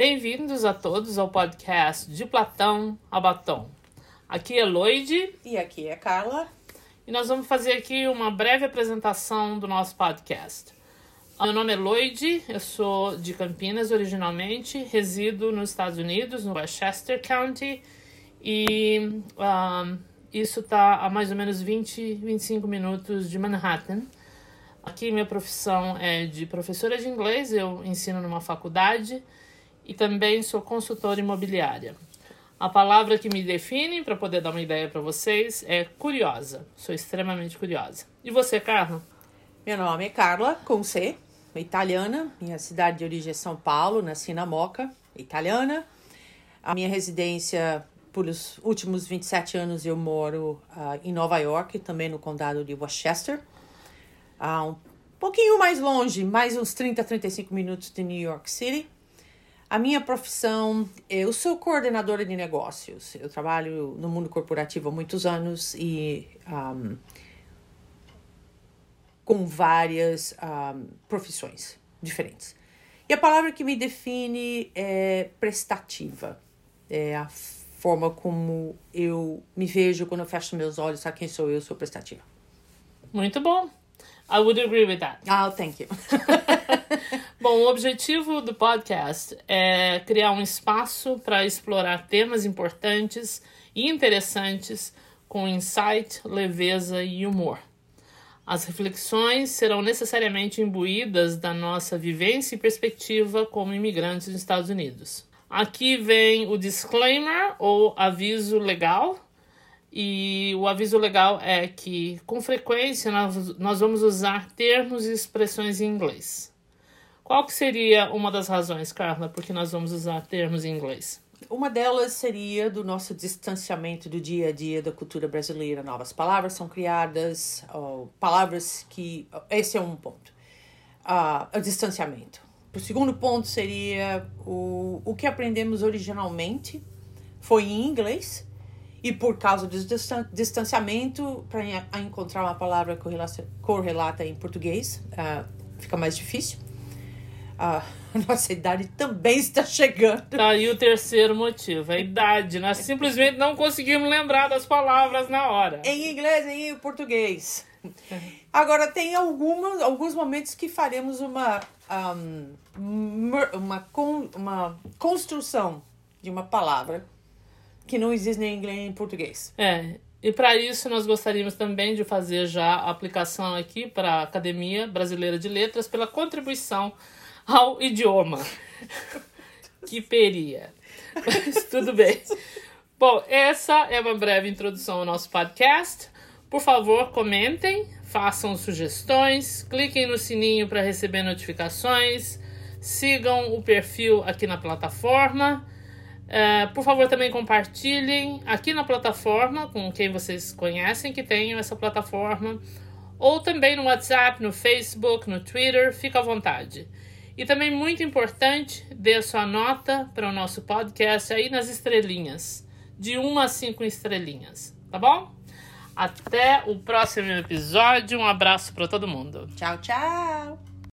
Bem-vindos a todos ao podcast De Platão a Batom. Aqui é Lloyd. E aqui é Carla. E nós vamos fazer aqui uma breve apresentação do nosso podcast. Meu nome é Lloyd, eu sou de Campinas originalmente, resido nos Estados Unidos, no Westchester County, e um, isso está a mais ou menos 20, 25 minutos de Manhattan. Aqui minha profissão é de professora de inglês, eu ensino numa faculdade e também sou consultora imobiliária. A palavra que me define, para poder dar uma ideia para vocês, é curiosa. Sou extremamente curiosa. E você, Carla? Meu nome é Carla, com C, italiana. Minha cidade de origem é São Paulo, nasci na Moca, italiana. A minha residência, por os últimos 27 anos, eu moro uh, em Nova York, também no condado de Westchester. Uh, um pouquinho mais longe, mais uns 30, 35 minutos de New York City. A minha profissão, eu sou coordenadora de negócios. Eu trabalho no mundo corporativo há muitos anos e um, com várias um, profissões diferentes. E a palavra que me define é prestativa. É a forma como eu me vejo quando eu fecho meus olhos, sabe quem sou eu? Sou prestativa. Muito bom. I would agree with that. Oh, thank you. Bom, o objetivo do podcast é criar um espaço para explorar temas importantes e interessantes com insight, leveza e humor. As reflexões serão necessariamente imbuídas da nossa vivência e perspectiva como imigrantes nos Estados Unidos. Aqui vem o disclaimer ou aviso legal. E o aviso legal é que, com frequência, nós, nós vamos usar termos e expressões em inglês. Qual que seria uma das razões, Carla, porque nós vamos usar termos em inglês? Uma delas seria do nosso distanciamento do dia a dia da cultura brasileira. Novas palavras são criadas, palavras que. Esse é um ponto. Uh, o distanciamento. O segundo ponto seria o, o que aprendemos originalmente foi em inglês e por causa do distanciamento, para encontrar uma palavra correlata em português, uh, fica mais difícil a nossa idade também está chegando. Tá aí o terceiro motivo, a idade. Nós simplesmente não conseguimos lembrar das palavras na hora. Em inglês e em português. Agora, tem algumas, alguns momentos que faremos uma, um, uma, uma construção de uma palavra que não existe nem em inglês nem em português. É, e para isso nós gostaríamos também de fazer já a aplicação aqui para a Academia Brasileira de Letras pela contribuição ao idioma. que peria. Mas tudo bem. Bom, essa é uma breve introdução ao nosso podcast. Por favor, comentem, façam sugestões, cliquem no sininho para receber notificações, sigam o perfil aqui na plataforma. Uh, por favor, também compartilhem aqui na plataforma com quem vocês conhecem que tenham essa plataforma, ou também no WhatsApp, no Facebook, no Twitter, fica à vontade. E também muito importante, dê sua nota para o nosso podcast aí nas estrelinhas, de uma a cinco estrelinhas, tá bom? Até o próximo episódio. Um abraço para todo mundo. Tchau, tchau.